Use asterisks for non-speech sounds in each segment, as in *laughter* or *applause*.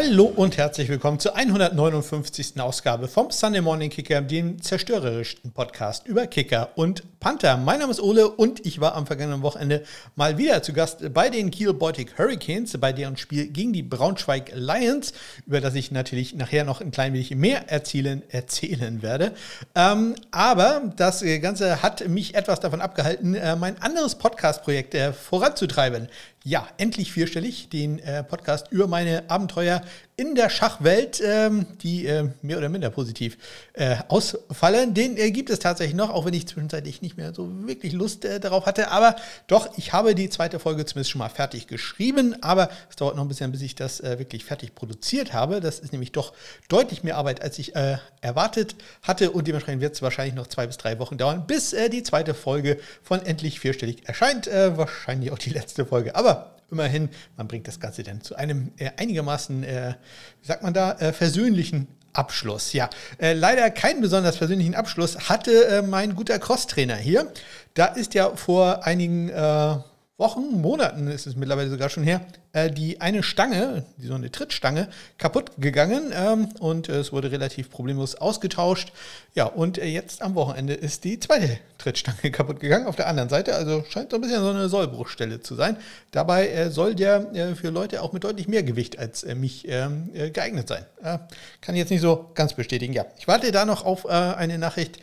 Hallo und herzlich willkommen zur 159. Ausgabe vom Sunday Morning Kicker, dem zerstörerischsten Podcast über Kicker und Panther. Mein Name ist Ole und ich war am vergangenen Wochenende mal wieder zu Gast bei den Kiel Baltic Hurricanes, bei deren Spiel gegen die Braunschweig Lions, über das ich natürlich nachher noch ein klein wenig mehr erzählen, erzählen werde. Ähm, aber das Ganze hat mich etwas davon abgehalten, äh, mein anderes Podcast-Projekt äh, voranzutreiben. Ja, endlich vierstellig, den äh, Podcast über meine Abenteuer in der Schachwelt, ähm, die äh, mehr oder minder positiv äh, ausfallen. Den äh, gibt es tatsächlich noch, auch wenn ich zwischenzeitlich nicht mehr so wirklich Lust äh, darauf hatte. Aber doch, ich habe die zweite Folge zumindest schon mal fertig geschrieben. Aber es dauert noch ein bisschen, bis ich das äh, wirklich fertig produziert habe. Das ist nämlich doch deutlich mehr Arbeit, als ich äh, erwartet hatte. Und dementsprechend wird es wahrscheinlich noch zwei bis drei Wochen dauern, bis die zweite Folge von Endlich Vierstellig erscheint. wahrscheinlich auch die letzte Folge. Aber immerhin, man bringt das Ganze dann zu einem äh, einigermaßen, äh, wie sagt man da, äh, versöhnlichen Abschluss. Ja, äh, leider keinen besonders persönlichen Abschluss hatte äh, mein guter Cross-Trainer hier. Da ist ja vor einigen äh, Wochen, Monaten ist es mittlerweile sogar schon her, äh, die eine Stange, die so eine Trittstange, kaputt gegangen ähm, und äh, es wurde relativ problemlos ausgetauscht. Ja, und äh, jetzt am Wochenende ist die zweite Trittstange *laughs* kaputt gegangen auf der anderen Seite. Also scheint so ein bisschen so eine Sollbruchstelle zu sein. Dabei äh, soll der äh, für Leute auch mit deutlich mehr Gewicht als äh, mich ähm, geeignet sein. kann ich jetzt nicht so ganz bestätigen. Ja, ich warte da noch auf eine Nachricht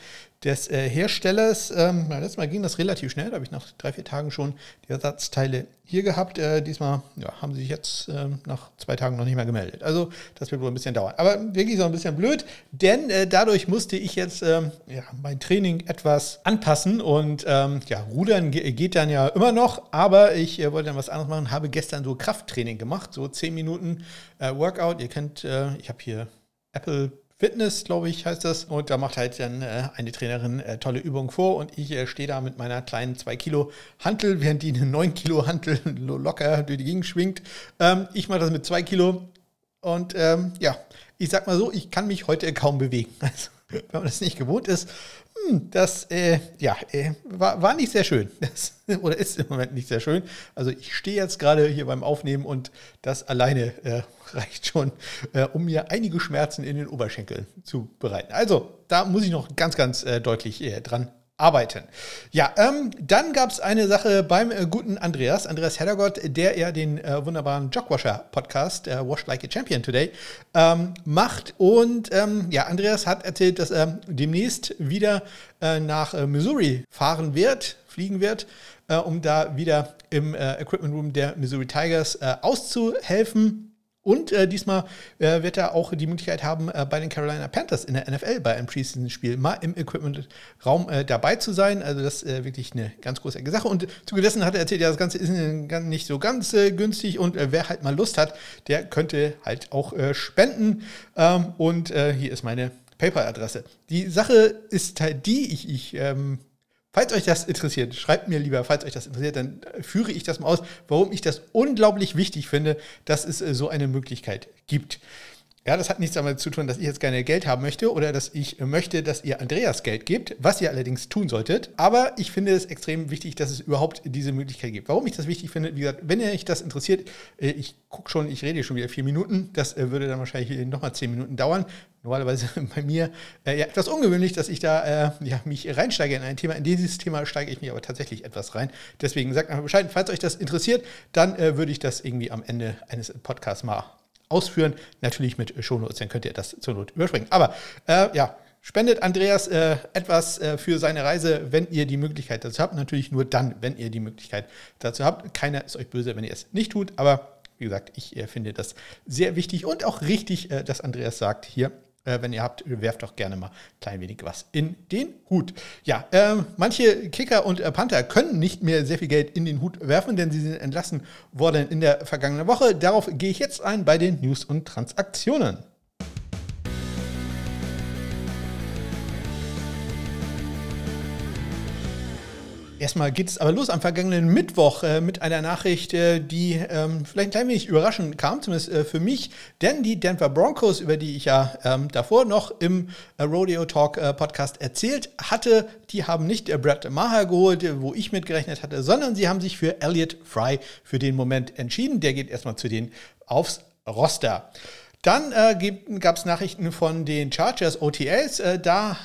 des äh, Herstellers. Ähm, letztes Mal ging das relativ schnell, da habe ich nach drei, vier Tagen schon die Ersatzteile hier gehabt. Äh, diesmal ja, haben sie sich jetzt äh, nach zwei Tagen noch nicht mehr gemeldet. Also das wird wohl ein bisschen dauern. Aber wirklich so ein bisschen blöd, denn äh, dadurch musste ich jetzt ähm, ja, mein Training etwas anpassen und ähm, ja, Rudern geht dann ja immer noch, aber ich äh, wollte dann was anderes machen, habe gestern so Krafttraining gemacht, so zehn Minuten äh, Workout. Ihr kennt, ich habe hier Apple Fitness, glaube ich, heißt das. Und da macht halt dann äh, eine Trainerin äh, tolle Übungen vor und ich äh, stehe da mit meiner kleinen 2 Kilo Hantel, während die eine *laughs* 9 Kilo Hantel locker durch die Gegend schwingt. Ähm, ich mache das mit 2 Kilo und ähm, ja, ich sag mal so, ich kann mich heute kaum bewegen. *laughs* Also, wenn man das nicht gewohnt ist, hm, das äh, ja, äh, war, war nicht sehr schön. *laughs* Das, oder ist im Moment nicht sehr schön. Also ich stehe jetzt gerade hier beim Aufnehmen und das alleine äh, *laughs* reicht schon, äh, um mir einige Schmerzen in den Oberschenkeln zu bereiten. Also da muss ich noch ganz, ganz äh, deutlich äh, dran arbeiten. Ja, ähm, dann gab es eine Sache beim äh, guten Andreas, Andreas Heddergott, der ja den äh, wunderbaren Jogwasher-Podcast, äh, Washed Like a Champion Today, ähm, macht. Und ähm, ja, Andreas hat erzählt, dass er demnächst wieder äh, nach äh, Missouri fahren wird, fliegen wird, äh, um da wieder im Equipment Room der Missouri Tigers auszuhelfen. Und äh, diesmal äh, wird er auch die Möglichkeit haben, äh, bei den Carolina Panthers in der NFL bei einem Preseason-Spiel mal im Equipment-Raum äh, dabei zu sein. Also das ist äh, wirklich eine ganz großartige Sache. Und zugedessen hat er erzählt, ja, das Ganze ist nicht so ganz äh, günstig und wer halt mal Lust hat, der könnte halt auch spenden. Ähm, und hier ist meine PayPal-Adresse. Die Sache ist halt die, ich, ich ähm, Falls euch das interessiert, schreibt mir lieber, falls euch das interessiert, dann führe ich das mal aus, warum ich das unglaublich wichtig finde, dass es äh, so eine Möglichkeit gibt. Ja, das hat nichts damit zu tun, dass ich jetzt gerne Geld haben möchte oder dass ich möchte, dass ihr Andreas Geld gebt, was ihr allerdings tun solltet. Aber ich finde es extrem wichtig, dass es überhaupt diese Möglichkeit gibt. Warum ich das wichtig finde, wie gesagt, wenn euch das interessiert, äh, ich gucke schon, ich rede schon wieder vier Minuten, das äh, würde dann wahrscheinlich nochmal zehn Minuten dauern. Normalerweise *laughs* bei mir äh, ja, etwas ungewöhnlich, dass ich da äh, ja, mich reinsteige in ein Thema. In dieses Thema steige ich mich aber tatsächlich etwas rein. Deswegen sagt einfach Bescheid, falls euch das interessiert, dann äh, würde ich das irgendwie am Ende eines Podcasts mal ausführen. Natürlich mit Shownotes, dann könnt ihr das zur Not überspringen. Aber äh, ja, spendet Andreas äh, etwas äh, für seine Reise, wenn ihr die Möglichkeit dazu habt. Natürlich nur dann, wenn ihr die Möglichkeit dazu habt. Keiner ist euch böse, wenn ihr es nicht tut. Aber wie gesagt, ich äh, finde das sehr wichtig und auch richtig, äh, dass Andreas sagt hier, äh, wenn ihr habt, werft doch gerne mal ein klein wenig was in den Hut. Ja, äh, manche Kicker und äh, Panther können nicht mehr sehr viel Geld in den Hut werfen, denn sie sind entlassen worden in der vergangenen Woche. Darauf gehe ich jetzt ein bei den News und Transaktionen. Erstmal geht es aber los am vergangenen Mittwoch äh, mit einer Nachricht, äh, die ähm, vielleicht ein klein wenig überraschend kam, zumindest äh, für mich. Denn die Denver Broncos, über die ich ja ähm, davor noch im äh, Rodeo Talk äh, Podcast erzählt hatte, die haben nicht äh, Brad Maher geholt, wo ich mitgerechnet hatte, sondern sie haben sich für Elliot Fry für den Moment entschieden. Der geht erstmal zu denen aufs Roster. Dann äh, gab es Nachrichten von den Chargers OTAs. Äh, da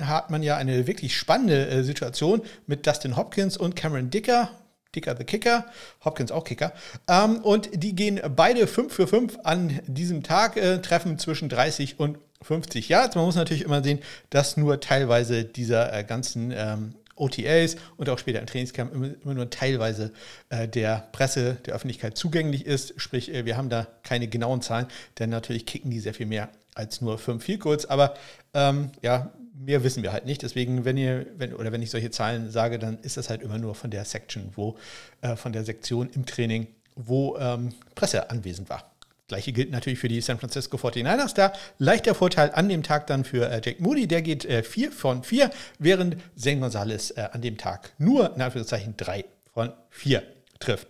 hat man ja eine wirklich spannende äh, Situation mit Dustin Hopkins und Cameron Dicker. Dicker the Kicker, Hopkins auch Kicker. Ähm, und die gehen beide 5 für 5 an diesem Tag, äh, treffen zwischen 30 und 50 Yards. Man muss natürlich immer sehen, dass nur teilweise dieser äh, ganzen ähm, OTAs und auch später im Trainingscamp immer, nur teilweise äh, der Presse, der Öffentlichkeit zugänglich ist. Sprich, äh, wir haben da keine genauen Zahlen, denn natürlich kicken die sehr viel mehr als nur fünf viel kurz. Aber ähm, ja, mehr wissen wir halt nicht. Deswegen, wenn ihr, wenn, oder wenn ich solche Zahlen sage, dann ist das halt immer nur von der Section, wo, äh, von der Sektion im Training, wo ähm, Presse anwesend war. Gleiche gilt natürlich für die San Francisco 49ers. Da leichter Vorteil an dem Tag dann für äh, Jake Moody. Der geht 4 äh, von 4, während Zane Gonzalez äh, an dem Tag nur, in Anführungszeichen, 3 von 4 trifft.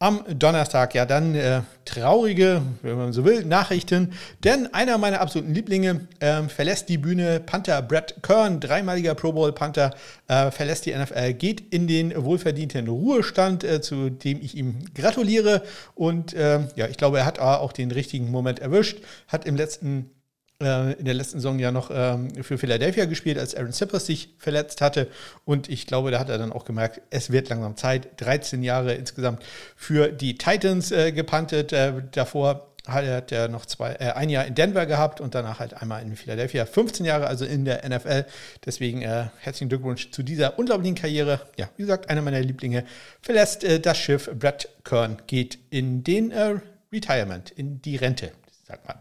Am Donnerstag, ja, dann äh, traurige, wenn man so will, Nachrichten. Denn einer meiner absoluten Lieblinge äh, verlässt die Bühne. Panther Brett Kern, dreimaliger Pro Bowl Panther, äh, verlässt die NFL, geht in den wohlverdienten Ruhestand, äh, zu dem ich ihm gratuliere. Und äh, ja, ich glaube, er hat auch den richtigen Moment erwischt. Hat im letzten in der letzten Saison ja noch ähm, für Philadelphia gespielt, als Aaron Sippers sich verletzt hatte. Und ich glaube, da hat er dann auch gemerkt, es wird langsam Zeit. 13 Jahre insgesamt für die Titans äh, gepantet. Äh, davor hat er noch zwei, äh, ein Jahr in Denver gehabt und danach halt einmal in Philadelphia. 15 Jahre also in der NFL. Deswegen äh, herzlichen Glückwunsch zu dieser unglaublichen Karriere. Ja, wie gesagt, einer meiner Lieblinge verlässt äh, das Schiff. Brett Kern geht in den äh, Retirement, in die Rente, sagt man.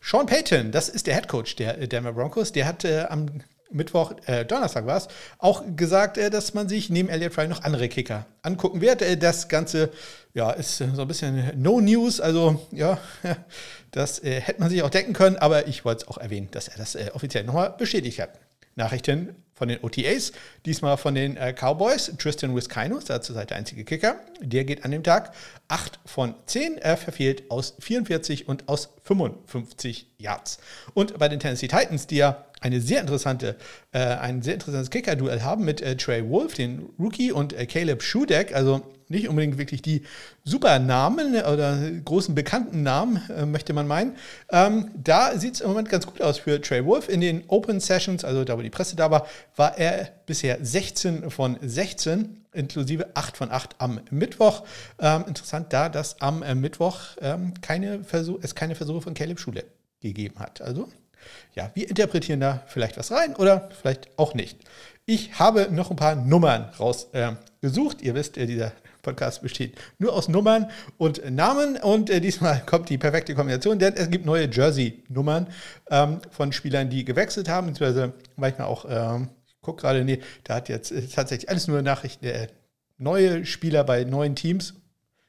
Sean Payton, das ist der Head Coach der äh, Denver Broncos, der hat äh, am Mittwoch, äh, Donnerstag war es, auch gesagt, äh, dass man sich neben Elliott Fry noch andere Kicker angucken wird. Äh, das Ganze ja, ist so ein bisschen No News, also ja, *laughs* das äh, hätte man sich auch denken können, aber ich wollte es auch erwähnen, dass er das offiziell nochmal bestätigt hat. Nachrichten von den OTAs, diesmal von den äh, Cowboys. Tristan Wiskainos, der zurzeit der einzige Kicker, der geht an dem Tag 8 von 10, er verfehlt aus 44 und aus 55 Yards. Und bei den Tennessee Titans, die ja eine sehr interessante, äh, ein sehr interessantes Kicker-Duell haben mit äh, Trey Wolf, den Rookie, und äh, Caleb Schudeck, also nicht unbedingt wirklich die super Namen oder großen bekannten Namen, äh, möchte man meinen. Ähm, da sieht es im Moment ganz gut aus für Trey Wolf. In den Open Sessions, also da, wo die Presse da war, war er bisher 16 von 16, inklusive 8 von 8 am Mittwoch. Ähm, interessant da, dass am äh, Mittwoch ähm, keine es keine Versuche von Caleb Schule gegeben hat. Also ja, wir interpretieren da vielleicht was rein oder vielleicht auch nicht. Ich habe noch ein paar Nummern rausgesucht. Äh, Ihr wisst, äh, dieser Podcast besteht nur aus Nummern und Namen und äh, diesmal *laughs* kommt die perfekte Kombination, denn es gibt neue Jersey-Nummern ähm, von Spielern, die gewechselt haben, beziehungsweise manchmal auch, ähm, ich gucke gerade, nee, da hat jetzt äh, tatsächlich alles nur Nachrichten, äh, neue Spieler bei neuen Teams.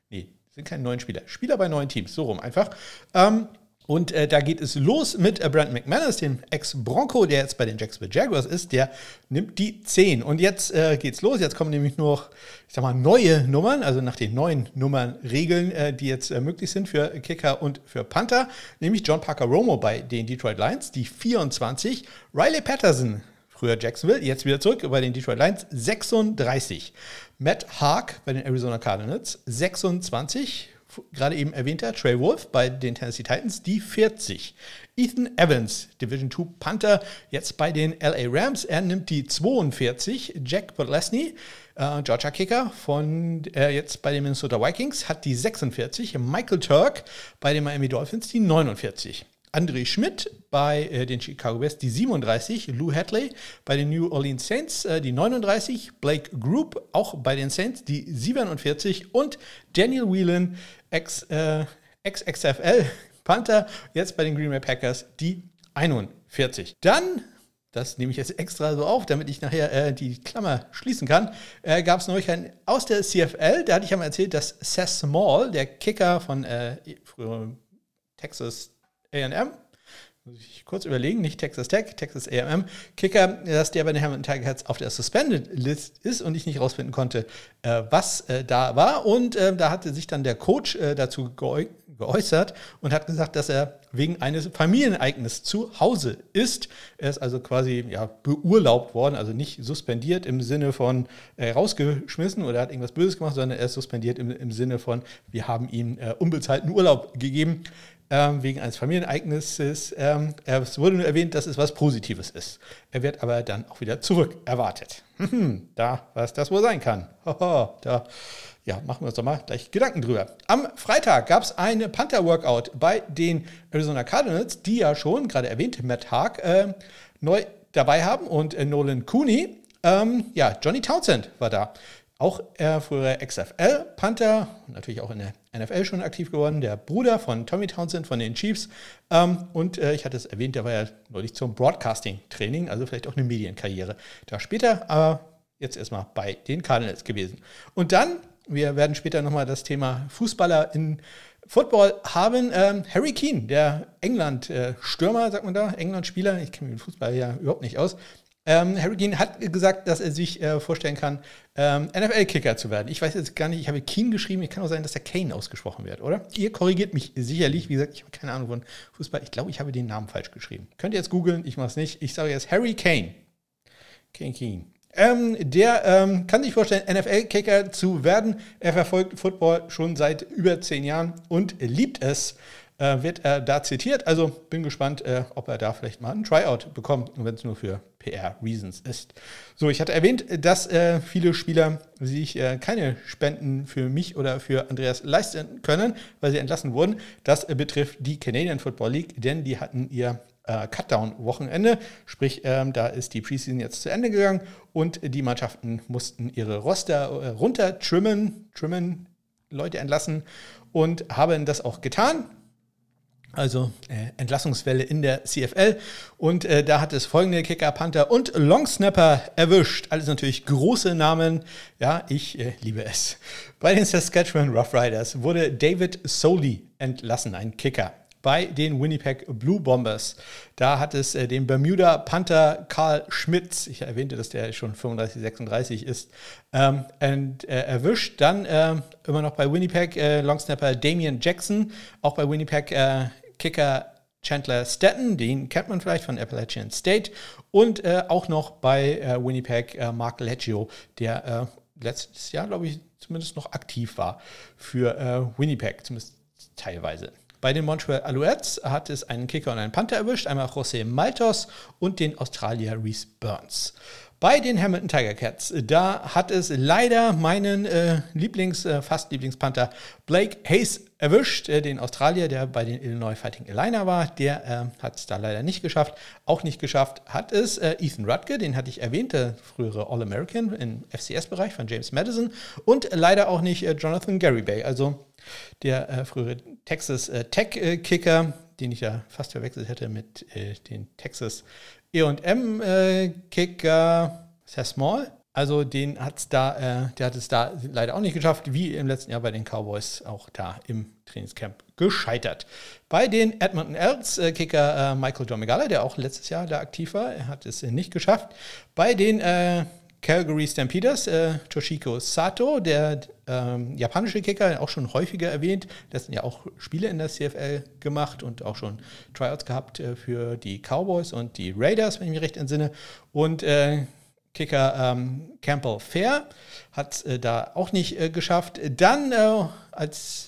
Nee, sind keine neuen Spieler. Spieler bei neuen Teams, so rum einfach. Ähm, und äh, da geht es los mit äh, Brent McManus, dem Ex-Bronco, der jetzt bei den Jacksonville Jaguars ist. Der nimmt die 10. Und jetzt äh, geht's los. Jetzt kommen nämlich noch, ich sag mal, neue Nummern, also nach den neuen Nummernregeln, äh, die jetzt äh, möglich sind für Kicker und für Panther. Nämlich John Parker Romo bei den Detroit Lions, die 24. Riley Patterson, früher Jacksonville, jetzt wieder zurück bei den Detroit Lions, 36. Matt Haag bei den Arizona Cardinals, 26 gerade eben erwähnter Trey Wolf bei den Tennessee Titans, die 40. Ethan Evans, Division 2 Panther, jetzt bei den LA Rams, er nimmt die 42. Jack Podlesny, äh, Georgia Kicker von äh, jetzt bei den Minnesota Vikings, hat die 46. Michael Turk bei den Miami Dolphins die 49. André Schmidt bei äh, den Chicago Bears die 37, Lou Hadley bei den New Orleans Saints äh, die 39, Blake Group auch bei den Saints die 47 und Daniel Whelan, ex, äh, ex-XFL Panther, jetzt bei den Green Bay Packers die 41. Dann das nehme ich jetzt extra so auf, damit ich nachher äh, die Klammer schließen kann, äh, gab es Neuigkeiten aus der CFL. Da hatte ich ja mal erzählt, dass Seth Small, der Kicker von äh, Texas AM. Muss ich kurz überlegen, nicht Texas Tech, Texas AM. Kicker, dass der bei den Hamilton Tiger auf der Suspended List ist und ich nicht rausfinden konnte, äh, was äh, da war. Und äh, da hatte sich dann der Coach äh, dazu geäu geäußert und hat gesagt, dass er wegen eines Familienereignisses zu Hause ist. Er ist also quasi ja, beurlaubt worden, also nicht suspendiert im Sinne von äh, rausgeschmissen oder hat irgendwas Böses gemacht, sondern er ist suspendiert im, im Sinne von, wir haben ihm äh, unbezahlten Urlaub gegeben ähm, wegen eines Familienereignisses. Ähm, es wurde nur erwähnt, dass es was Positives ist. Er wird aber dann auch wieder zurück erwartet. da, was das wohl sein kann. da ja, machen wir uns doch mal gleich Gedanken drüber. Am Freitag gab es eine Panther-Workout bei den Arizona Cardinals, die ja schon, gerade erwähnt, Matt Haag äh, neu dabei haben und äh, Nolan Cooney. Ähm, ja, Johnny Townsend war da. Auch er frühere XFL-Panther, natürlich auch in der NFL schon aktiv geworden, der Bruder von Tommy Townsend von den Chiefs. Ähm, und äh, ich hatte es erwähnt, der war ja neulich zum Broadcasting-Training, also vielleicht auch eine Medienkarriere da später, aber jetzt erstmal bei den Cardinals gewesen. Und dann, wir werden später nochmal das Thema Fußballer in Football haben. Ähm, Harry Keane, der England-Stürmer, äh, sagt man da, England-Spieler, ich kenne mich mit Fußball ja überhaupt nicht aus, ähm, Harry Keane hat gesagt, dass er sich äh, vorstellen kann, ähm, NFL-Kicker zu werden. Ich weiß jetzt gar nicht, ich habe Keane geschrieben, es kann auch sein, dass der Kane ausgesprochen wird, oder? Ihr korrigiert mich sicherlich, wie gesagt, ich habe keine Ahnung von Fußball. Ich glaube, ich habe den Namen falsch geschrieben. Könnt ihr jetzt googeln, ich mache es nicht. Ich sage jetzt Harry Kane. Kane Keane. Ähm, der ähm, kann sich vorstellen, NFL-Kicker zu werden. Er verfolgt Football schon seit über zehn Jahren und liebt es, äh, wird er da zitiert. Also bin gespannt, äh, ob er da vielleicht mal einen Tryout bekommt, wenn es nur für PR-Reasons ist. So, ich hatte erwähnt, dass äh, viele Spieler sich äh, keine Spenden für mich oder für Andreas leisten können, weil sie entlassen wurden. Das betrifft die Canadian Football League, denn die hatten ihr äh, Cutdown-Wochenende. Sprich, ähm, da ist die Preseason jetzt zu Ende gegangen und die Mannschaften mussten ihre Roster äh, runter trimmen, trimmen, Leute entlassen und haben das auch getan also äh, Entlassungswelle in der CFL. Und äh, da hat es folgende Kicker, Panther und Longsnapper erwischt. Alles natürlich große Namen. Ja, ich äh, liebe es. Bei den Saskatchewan Roughriders wurde David Soli entlassen, ein Kicker. Bei den Winnipeg Blue Bombers, da hat es äh, den Bermuda Panther Karl Schmitz, ich erwähnte, dass der schon 35, 36 ist, ähm, und, äh, erwischt. Dann äh, immer noch bei Winnipeg äh, Longsnapper Damian Jackson, auch bei Winnipeg äh, Kicker Chandler Stetton, den kennt man vielleicht von Appalachian State. Und äh, auch noch bei äh, Winnipeg äh, Mark Leggio, der äh, letztes Jahr, glaube ich, zumindest noch aktiv war für äh, Winnipeg, zumindest teilweise. Bei den Montreal Alouettes hat es einen Kicker und einen Panther erwischt, einmal José Maltos und den Australier Reese Burns. Bei den Hamilton Tiger Cats, da hat es leider meinen äh, Lieblings, äh, fast Lieblingspanther Blake Hayes erwischt, äh, den Australier, der bei den Illinois Fighting Illini war. Der äh, hat es da leider nicht geschafft. Auch nicht geschafft hat es äh, Ethan Rutke, den hatte ich erwähnt, der frühere All-American im FCS-Bereich von James Madison. Und leider auch nicht äh, Jonathan Gary Bay, also der frühere Texas Tech-Kicker, den ich ja fast verwechselt hätte mit den Texas E&M-Kicker sehr small. Also den hat's da, äh, der hat es da leider auch nicht geschafft, wie im letzten Jahr bei den Cowboys, auch da im Trainingscamp gescheitert. Bei den Edmonton Elks äh, Kicker äh, Michael John Megala, der auch letztes Jahr da aktiv war, er hat es nicht geschafft. Bei den äh, Calgary Stampeders, äh, Toshiko Sato, der ähm, japanische Kicker, auch schon häufiger erwähnt. Das sind ja auch Spiele in der CFL gemacht und auch schon Tryouts gehabt äh, für die Cowboys und die Raiders, wenn ich mich recht entsinne. Und äh, Kicker ähm, Campbell Fair hat es äh, da auch nicht äh, geschafft. Dann äh, als,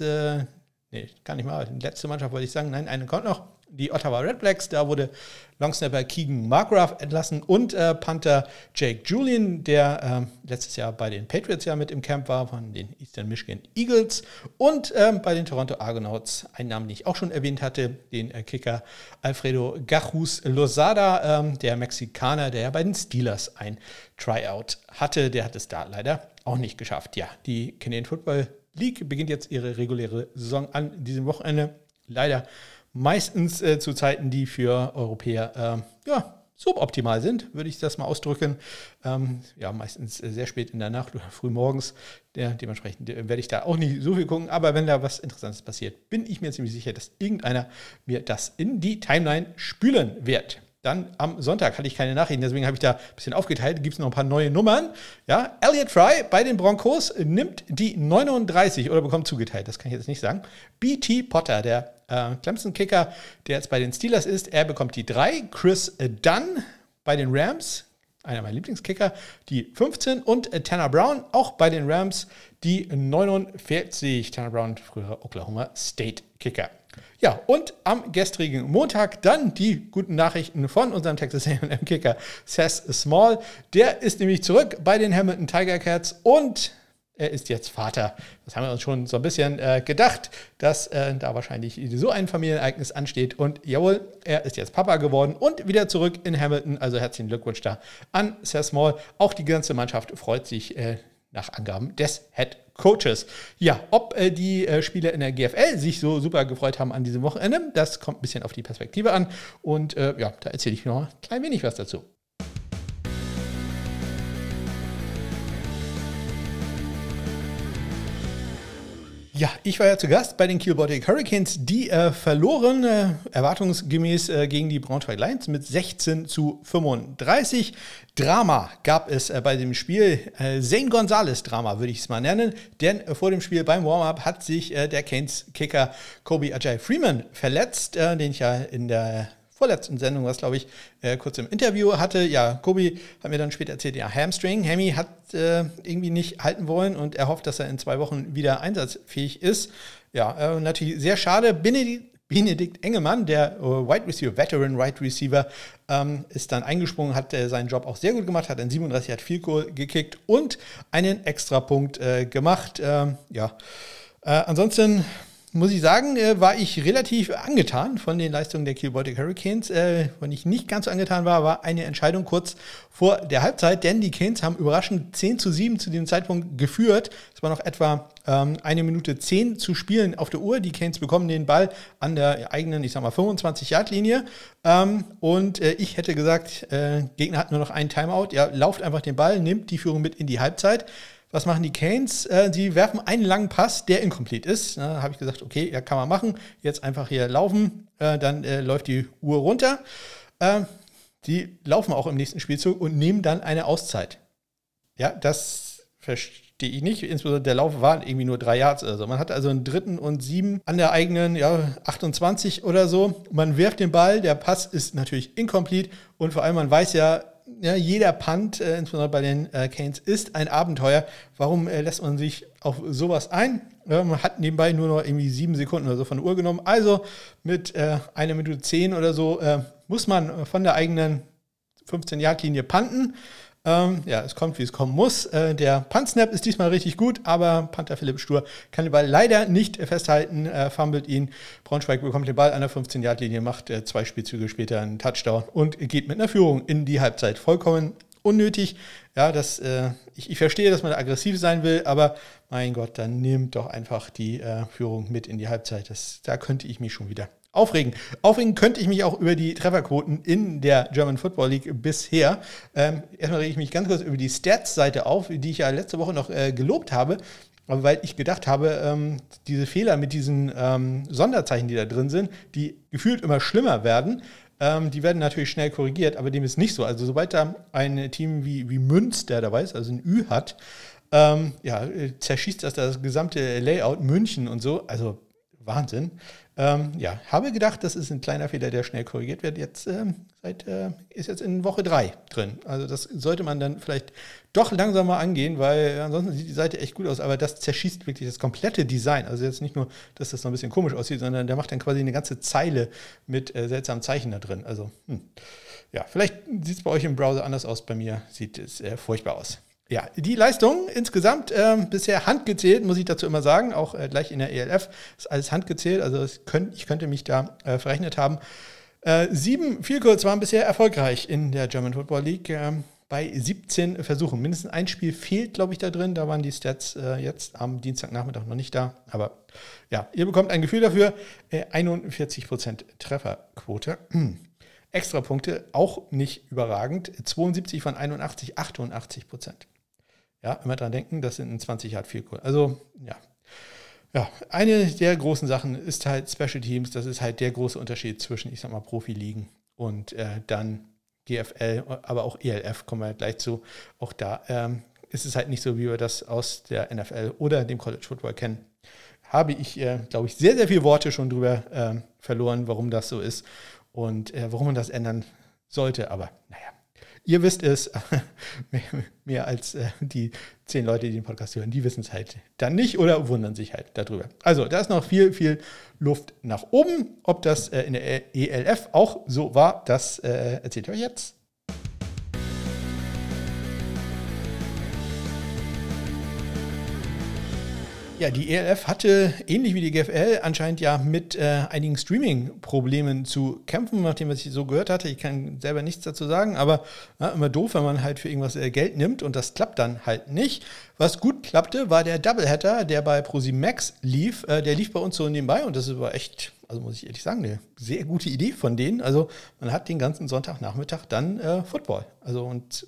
nee, gar nicht mal, letzte Mannschaft wollte ich sagen, nein, einen kommt noch die Ottawa Red Blacks. Da wurde Longsnapper Keegan Margraf entlassen und äh, Panther Jake Julian, der äh, letztes Jahr bei den Patriots ja mit im Camp war, von den Eastern Michigan Eagles. Und äh, bei den Toronto Argonauts, einen Namen, den ich auch schon erwähnt hatte, den äh, Kicker Alfredo Gajus Lozada, ähm, der Mexikaner, der ja bei den Steelers ein Tryout hatte. Der hat es da leider auch nicht geschafft. Ja, die Canadian Football League beginnt jetzt ihre reguläre Saison an diesem Wochenende. Leider meistens äh, zu Zeiten, die für Europäer äh, ja, suboptimal sind, würde ich das mal ausdrücken. Ähm, ja, meistens äh, sehr spät in der Nacht oder früh morgens. Der, dementsprechend äh, werde ich da auch nicht so viel gucken. Aber wenn da was Interessantes passiert, bin ich mir ziemlich sicher, dass irgendeiner mir das in die Timeline spülen wird. Dann am Sonntag hatte ich keine Nachrichten, deswegen habe ich da ein bisschen aufgeteilt. Gibt es noch ein paar neue Nummern. Ja, Elliot Fry bei den Broncos nimmt die 39 oder bekommt zugeteilt, das kann ich jetzt nicht sagen. BT Potter, der äh, Clemson-Kicker, der jetzt bei den Steelers ist, er bekommt die 3. Chris Dunn bei den Rams, einer meiner Lieblingskicker, die 15. Und äh, Tanner Brown, auch bei den Rams, die 49. Tanner Brown, früherer Oklahoma State-Kicker. Ja, und am gestrigen Montag dann die guten Nachrichten von unserem Texas A&M Kicker Seth Small. Der ist nämlich zurück bei den Hamilton Tiger Cats und er ist jetzt Vater. Das haben wir uns schon so ein bisschen äh, gedacht, dass äh, da wahrscheinlich so ein Familienereignis ansteht. Und jawohl, er ist jetzt Papa geworden und wieder zurück in Hamilton. Also herzlichen Glückwunsch da an Seth Small. Auch die ganze Mannschaft freut sich äh, nach Angaben des Head Coaches. Ja, ob äh, die äh, Spieler in der GFL sich so super gefreut haben an diesem Wochenende, das kommt ein bisschen auf die Perspektive an. Und äh, ja, da erzähle ich noch ein klein wenig was dazu. Ja, ich war ja zu Gast bei den Kiel Baltic Hurricanes. Die äh, verloren äh, erwartungsgemäß äh, gegen die Braunschweig Lions mit 16 zu 35. Drama gab es äh, bei dem Spiel. Äh, Zane Gonzalez Drama würde ich es mal nennen. Denn äh, vor dem Spiel beim Warm-up hat sich der Canes-Kicker Kobe Ajay Freeman verletzt, den ich ja in der vorletzten Sendung, was glaube ich äh, kurz im Interview hatte. Ja, Kobi hat mir dann später erzählt, ja, Hamstring. Hammy hat äh, irgendwie nicht halten wollen und er hofft, dass er in zwei Wochen wieder einsatzfähig ist. Ja, äh, natürlich sehr schade. Benedikt, Benedikt Engelmann, der äh, Wide Receiver, Veteran Wide Receiver, ähm, ist dann eingesprungen, hat äh, seinen Job auch sehr gut gemacht, hat in 37 hat viel Goal gekickt und einen Extrapunkt äh, gemacht. Ähm, ja, ansonsten muss ich sagen, äh, war ich relativ angetan von den Leistungen der Kiel Baltic Hurricanes. Äh, wenn ich nicht ganz so angetan war, war eine Entscheidung kurz vor der Halbzeit, denn die Canes haben überraschend 10 zu 7 zu dem Zeitpunkt geführt. Es war noch etwa ähm, eine Minute 10 zu spielen auf der Uhr. Die Canes bekommen den Ball an der eigenen, ich sag mal, 25-Yard-Linie. Ähm, und äh, ich hätte gesagt, äh, Gegner hat nur noch einen Timeout. Ja, lauft einfach den Ball, nimmt die Führung mit in die Halbzeit. Was machen die Canes? Äh, sie werfen einen langen Pass, der incomplete ist. Da habe ich gesagt, okay, ja, kann man machen. Jetzt einfach hier laufen, äh, dann äh, läuft die Uhr runter. Äh, die laufen auch im nächsten Spielzug und nehmen dann eine Auszeit. Ja, das verstehe ich nicht. Insbesondere der Lauf war irgendwie nur drei Yards oder so. Man hat also einen dritten und sieben an der eigenen, ja, 28 oder so. Man wirft den Ball, der Pass ist natürlich incomplete und vor allem man weiß ja, ja, jeder Punt, äh, insbesondere bei den äh, Canes, ist ein Abenteuer. Warum äh, lässt man sich auf sowas ein? Man hat nebenbei nur noch irgendwie sieben Sekunden oder so von der Uhr genommen. Also mit äh, einer Minute zehn oder so äh, muss man von der eigenen 15-Yard-Linie panten. Ähm, ja, es kommt, wie es kommen muss. Äh, der Punt-Snap ist diesmal richtig gut, aber Panther Philipp Stur kann den Ball leider nicht festhalten, äh, fummelt ihn. Braunschweig bekommt den Ball an der 15-Yard-Linie, macht äh, zwei Spielzüge später einen Touchdown und geht mit einer Führung in die Halbzeit. Vollkommen unnötig. Ja, das, äh, ich, ich, verstehe, dass man aggressiv sein will, aber mein Gott, dann nimmt doch einfach die äh, Führung mit in die Halbzeit. Das, da könnte ich mich schon wieder aufregen. Aufregen könnte ich mich auch über die Trefferquoten in der German Football League bisher. Ähm, erstmal rege ich mich ganz kurz über die Stats-Seite auf, die ich ja letzte Woche noch äh, gelobt habe. Weil ich gedacht habe, ähm, diese Fehler mit diesen ähm, Sonderzeichen, die da drin sind, die gefühlt immer schlimmer werden, ähm, die werden natürlich schnell korrigiert, aber dem ist nicht so. Also sobald da ein Team wie, wie Münster dabei ist, also ein Ü hat, ähm, ja, äh, zerschießt das das gesamte Layout München und so. Also Wahnsinn. Ähm, ja, habe gedacht, das ist ein kleiner Fehler, der schnell korrigiert wird. Jetzt ähm, seit, äh, ist jetzt in Woche 3 drin. Also das sollte man dann vielleicht doch langsamer angehen, weil ansonsten sieht die Seite echt gut aus, aber das zerschießt wirklich das komplette Design. Also jetzt nicht nur, dass das noch ein bisschen komisch aussieht, sondern der macht dann quasi eine ganze Zeile mit äh, seltsamen Zeichen da drin. Also, hm. ja, vielleicht sieht es bei euch im Browser anders aus. Bei mir sieht es äh, furchtbar aus. Ja, die Leistung insgesamt äh, bisher handgezählt, muss ich dazu immer sagen, auch äh, gleich in der ELF ist alles handgezählt, also könnt, ich könnte mich da äh, verrechnet haben. Äh, sieben Vielkurs waren bisher erfolgreich in der German Football League ähm, bei 17 Versuchen. Mindestens ein Spiel fehlt, glaube ich, da drin. Da waren die Stats äh, jetzt am Dienstagnachmittag noch nicht da. Aber ja, ihr bekommt ein Gefühl dafür. 41% äh, Trefferquote. *clears throat* Extrapunkte auch nicht überragend. 72 von 81, 88 Prozent. Ja, immer dran denken, das sind ein 20 Yard viel Also, ja. Ja, eine der großen Sachen ist halt Special Teams. Das ist halt der große Unterschied zwischen, ich sag mal, Profiligen und äh, dann GFL, aber auch ELF, kommen wir gleich zu. Auch da ähm, ist es halt nicht so, wie wir das aus der NFL oder dem College Football kennen. Habe ich, äh, glaube ich, sehr, sehr viele Worte schon drüber äh, verloren, warum das so ist und äh, warum man das ändern sollte. Aber naja, Ihr wisst es, *laughs* mehr als äh, die zehn Leute, die den Podcast hören, die wissen es halt dann nicht oder wundern sich halt darüber. Also da ist noch viel, viel Luft nach oben. Ob das äh, in der ELF auch so war, das äh, erzählt ihr euch jetzt. Ja, die ELF hatte ähnlich wie die GFL anscheinend ja mit äh, einigen Streaming-Problemen zu kämpfen, nachdem was ich so gehört hatte. Ich kann selber nichts dazu sagen, aber ja, immer doof, wenn man halt für irgendwas äh, Geld nimmt und das klappt dann halt nicht. Was gut klappte, war der Doubleheader, der bei ProSimax lief. Äh, der lief bei uns so nebenbei und das war echt, also muss ich ehrlich sagen, eine sehr gute Idee von denen. Also man hat den ganzen Sonntagnachmittag dann äh, Football. Also und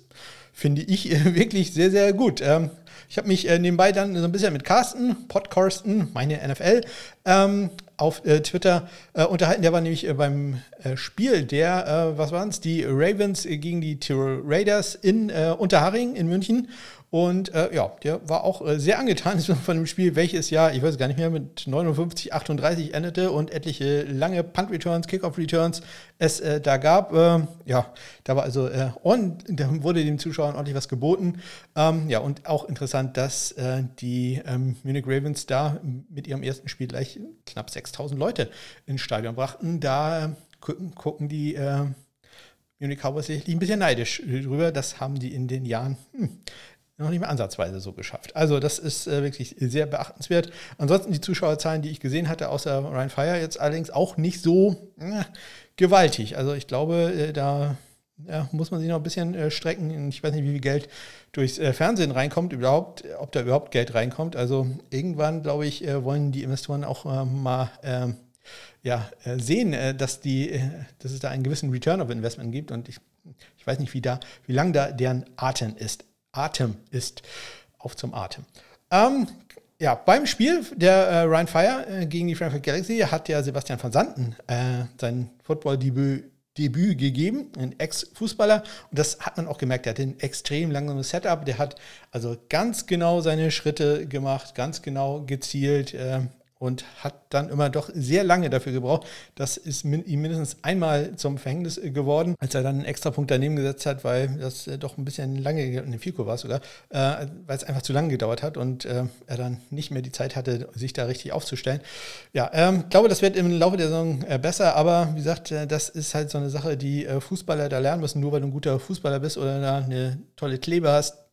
finde ich *laughs* wirklich sehr, sehr gut. Ähm, ich habe mich äh, nebenbei dann so ein bisschen mit Carsten, Podcarsten, meine NFL, ähm, auf äh, Twitter äh, unterhalten. Der war nämlich äh, beim äh, Spiel der, äh, was waren es, die Ravens gegen die Tirol Raiders in Unterhaching in München. Und äh, ja, der war auch äh, sehr angetan *laughs* von dem Spiel, welches ja, ich weiß gar nicht mehr, mit 59, 38 endete und etliche lange Punt-Returns, Kickoff-Returns es äh, da gab. Ähm, ja, da war also, äh, und da wurde den Zuschauern ordentlich was geboten. Ähm, ja, und auch interessant, dass äh, die ähm, Munich Ravens da mit ihrem ersten Spiel gleich knapp 6000 Leute ins Stadion brachten. Da gucken, gucken die äh, Munich Cowboys sicherlich ein bisschen neidisch drüber. Das haben die in den Jahren hm, noch nicht mehr ansatzweise so geschafft. Also das ist äh, wirklich sehr beachtenswert. Ansonsten die Zuschauerzahlen, die ich gesehen hatte, außer Ryan Fire jetzt allerdings auch nicht so äh, gewaltig. Also ich glaube, äh, da ja, muss man sich noch ein bisschen äh, strecken. Ich weiß nicht, wie viel Geld durchs äh, Fernsehen reinkommt, überhaupt, ob da überhaupt Geld reinkommt. Also irgendwann, glaube ich, äh, wollen die Investoren auch mal ähm, ja, sehen, dass, die, dass es da einen gewissen Return of Investment gibt. Und ich, ich weiß nicht, wie, da, wie lang da deren Atem ist. Atem ist. Auf zum Atem. Ähm, ja, beim Spiel der äh, Ryan Fire äh, gegen die Frankfurt Galaxy hat ja Sebastian van Santen äh, sein Football-Debüt Debüt gegeben, ein Ex-Fußballer. Und das hat man auch gemerkt, der hat ein extrem langsames Setup. Der hat also ganz genau seine Schritte gemacht, ganz genau gezielt. Äh, und hat dann immer doch sehr lange dafür gebraucht. Das ist ihm mindestens einmal zum Verhängnis äh, geworden, als er dann einen extra Punkt daneben gesetzt hat, weil das äh, doch ein bisschen lange, eine Fico war sogar, äh, weil es einfach zu lange gedauert hat und äh, er dann nicht mehr die Zeit hatte, sich da richtig aufzustellen. Ja, ähm, glaube, das wird im Laufe der Saison äh, besser, aber wie gesagt, äh, das ist halt so eine Sache, die Fußballer da lernen müssen. Nur weil du ein guter Fußballer bist oder da eine tolle Klebe hast,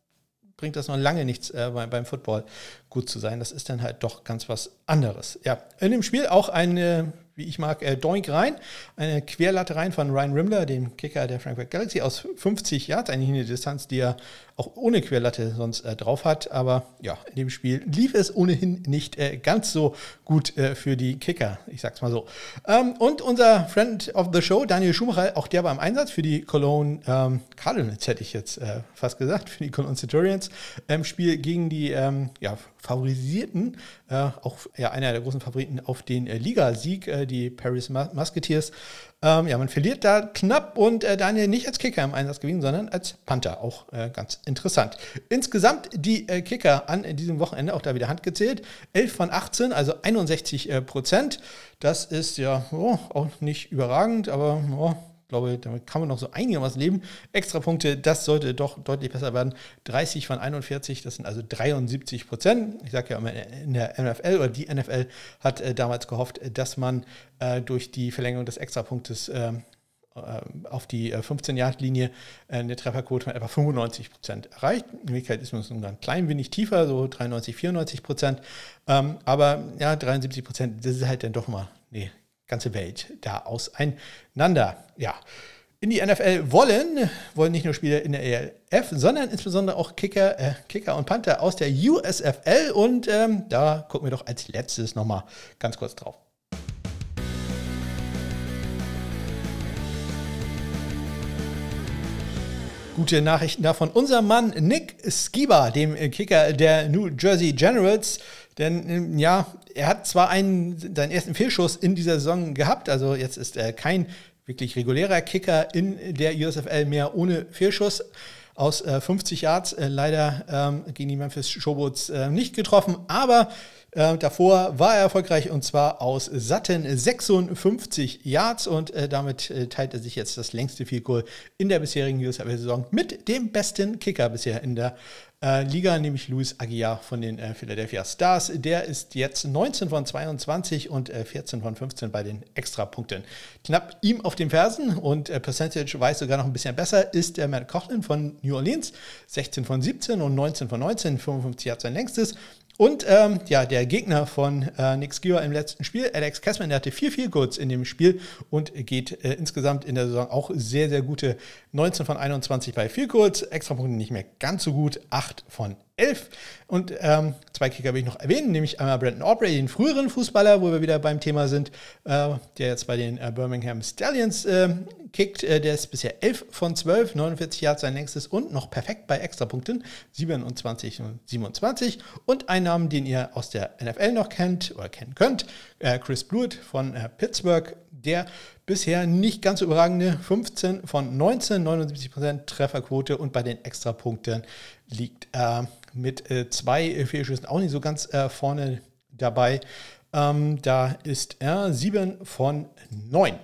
bringt das noch lange nichts äh, beim Football gut zu sein. Das ist dann halt doch ganz was anderes. Ja, in dem Spiel auch eine wie ich mag, äh, Doink rein. Eine Querlatte rein von Ryan Rimmler, dem Kicker der Frankfurt Galaxy, aus 50 Yards. Eigentlich eine Distanz, die er auch ohne Querlatte sonst äh, drauf hat. Aber ja, in dem Spiel lief es ohnehin nicht äh, ganz so gut äh, für die Kicker. Ich sag's mal so. Ähm, und unser Friend of the Show, Daniel Schumacher, auch der war im Einsatz für die Cologne ähm, Cardinals, hätte ich jetzt äh, fast gesagt, für die Cologne Centurions. Im Spiel gegen die ähm, ja, favorisierten, äh, auch ja, einer der großen Favoriten auf den äh, Ligasieg, die Paris Musketeers. Ähm, ja, man verliert da knapp und Daniel nicht als Kicker im Einsatz gewesen, sondern als Panther. Auch ganz interessant. Insgesamt die äh, Kicker an diesem Wochenende, auch da wieder handgezählt, 11 von 18, also 61 Prozent. Das ist ja oh, auch nicht überragend, aber oh, glaube, damit kann man noch so einigermaßen leben. Extrapunkte, das sollte doch deutlich besser werden. 30 von 41, das sind also 73 Prozent. Ich sage ja immer, in der NFL oder die NFL hat äh, damals gehofft, dass man äh, durch die Verlängerung des Extrapunktes äh, auf die 15-Yard-Linie äh, eine Trefferquote von etwa 95 Prozent erreicht. In Wirklichkeit ist man so ein klein wenig tiefer, so 93, 94 Prozent. Ähm, aber ja, 73 Prozent, das ist halt dann doch mal eine ganze Welt da auseinander. Ja. In die NFL wollen, wollen nicht nur Spieler in der ELF, sondern insbesondere auch Kicker, äh, Kicker und Panther aus der USFL. Und ähm, da gucken wir doch als letztes nochmal ganz kurz drauf. Gute Nachrichten davon. Unser Mann Nick Skiba, dem Kicker der New Jersey Generals, denn ähm, ja, er hat zwar einen, seinen ersten Fehlschuss in dieser Saison gehabt, also jetzt ist er kein wirklich regulärer Kicker in der USFL mehr ohne Fehlschuss. aus äh, 50 Yards. Äh, leider ähm, gegen die Memphis Showboats äh, nicht getroffen, aber äh, davor war er erfolgreich und zwar aus satten 56 Yards und äh, damit äh, teilt er sich jetzt das längste Field Goal in der bisherigen USFL-Saison mit dem besten Kicker bisher in der Liga, nämlich Luis Aguiar von den Philadelphia Stars. Der ist jetzt 19 von 22 und 14 von 15 bei den Extrapunkten. Knapp ihm auf den Fersen und Percentage weiß sogar noch ein bisschen besser, ist der Matt Coughlin von New Orleans. 16 von 17 und 19 von 19, 55 Yards sein längstes. Und ähm, ja, der Gegner von äh, Nick Skier im letzten Spiel, Alex Kessman, der hatte vier viel Goals in dem Spiel und geht äh, insgesamt in der Saison auch sehr, sehr gute 19 von 21 bei vier Goals. Extrapunkte nicht mehr ganz so gut, 8 von 11. Und ähm, zwei Kicker will ich noch erwähnen, nämlich einmal Brandon Aubrey, den früheren Fußballer, wo wir wieder beim Thema sind, äh, der jetzt bei den äh, Birmingham Stallions äh, kickt. Der ist bisher 11 von 12, 49 Yards sein längstes und noch perfekt bei Extrapunkten, 27 und 27. Und ein Namen, den ihr aus der NFL noch kennt oder kennen könnt, äh, Chris Blewett von äh, Pittsburgh, der bisher nicht ganz so überragende 15 von 19, 79% Trefferquote und bei den Extrapunkten liegt er mit äh, zwei Fehlschüssen auch nicht so ganz äh, vorne dabei. Ähm, da ist er 7 von 9.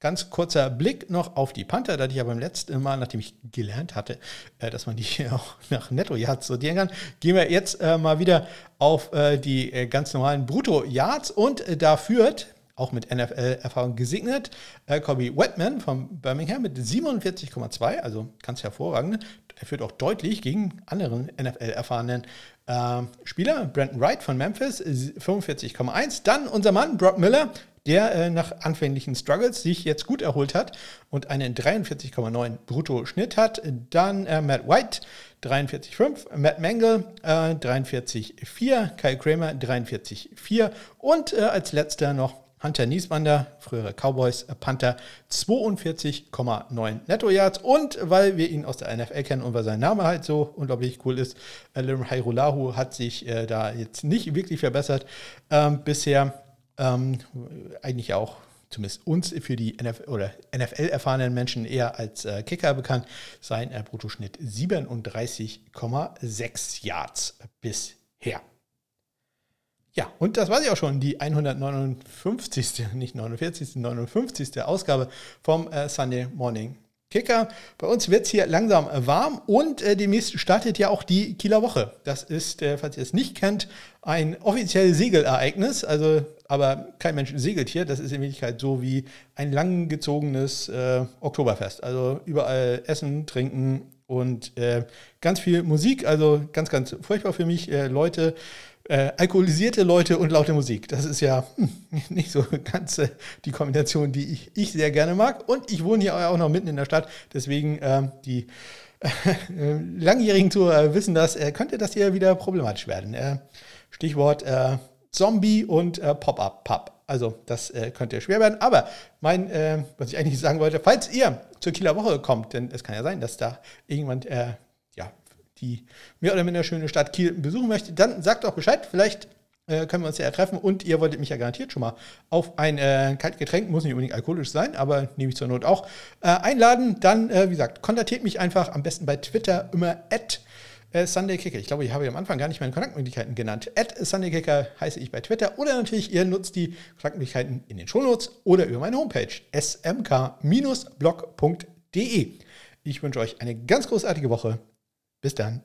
Ganz kurzer Blick noch auf die Panther, da ich ja beim letzten Mal, nachdem ich gelernt hatte, äh, dass man die auch *laughs* nach Netto-Yards sortieren kann, gehen wir jetzt äh, mal wieder auf äh, die äh, ganz normalen Brutto-Yards und da führt auch mit NFL-Erfahrung gesegnet. Äh, Kobe Wetman von Birmingham mit 47,2, also ganz hervorragend. Er führt auch deutlich gegen anderen NFL-erfahrenen äh, Spieler. Brandon Wright von Memphis 45,1. Dann unser Mann Brock Miller, der äh, nach anfänglichen Struggles sich jetzt gut erholt hat und einen 43,9 Brutto-Schnitt hat. Dann äh, Matt White 43,5, Matt Mangle äh, 43,4, Kyle Kramer 43,4 und äh, als letzter noch Hunter Nieswander, frühere Cowboys äh, Panther, 42,9 Netto-Yards. Und weil wir ihn aus der NFL kennen und weil sein Name halt so unglaublich cool ist, Lirim Hairulahu hat sich äh, da jetzt nicht wirklich verbessert. Ähm, bisher ähm, eigentlich auch zumindest uns für die NFL oder NFL-erfahrenen Menschen eher als äh, Kicker bekannt. Sein äh, Bruttoschnitt 37,6 Yards bisher. Ja, und das war sie auch schon, die 159. nicht 49. 59. Ausgabe vom äh, Sunday Morning Kicker. Bei uns wird es hier langsam äh, warm und äh, demnächst startet ja auch die Kieler Woche. Das ist, äh, falls ihr es nicht kennt, ein offizielles Segelereignis. Also, aber kein Mensch segelt hier. Das ist in Wirklichkeit so wie ein langgezogenes äh, Oktoberfest. Also überall essen, trinken und äh, ganz viel Musik. Also ganz, ganz furchtbar für mich. Äh, Leute äh, alkoholisierte Leute und laute Musik. Das ist ja hm, *laughs* nicht so ganz äh, die Kombination, die ich, ich, sehr gerne mag. Und ich wohne hier auch noch mitten in der Stadt, deswegen äh, die äh, *laughs* langjährigen Tour wissen das, äh, könnte das hier wieder problematisch werden. Äh, Stichwort Zombie und Pop-Up-Pub. Also das könnte schwer werden. Aber mein, was ich eigentlich sagen wollte, falls ihr zur Kieler Woche kommt, denn es kann ja sein, dass da irgendwann die mehr oder minder schöne Stadt Kiel besuchen möchte, dann sagt doch Bescheid. Vielleicht äh, können wir uns ja treffen und ihr wolltet mich ja garantiert schon mal auf ein äh, Kaltgetränk, muss nicht unbedingt alkoholisch sein, aber nehme ich zur Not auch, äh, einladen. Dann, äh, wie gesagt, kontaktiert mich einfach am besten bei Twitter immer at äh, SundayKicker. Ich glaube, ich habe am Anfang gar nicht meine Kontaktmöglichkeiten genannt. At SundayKicker heiße ich bei Twitter oder natürlich ihr nutzt die Kontaktmöglichkeiten in den Shownotes oder über meine Homepage smk-blog.de. Ich wünsche euch eine ganz großartige Woche. Bis dann.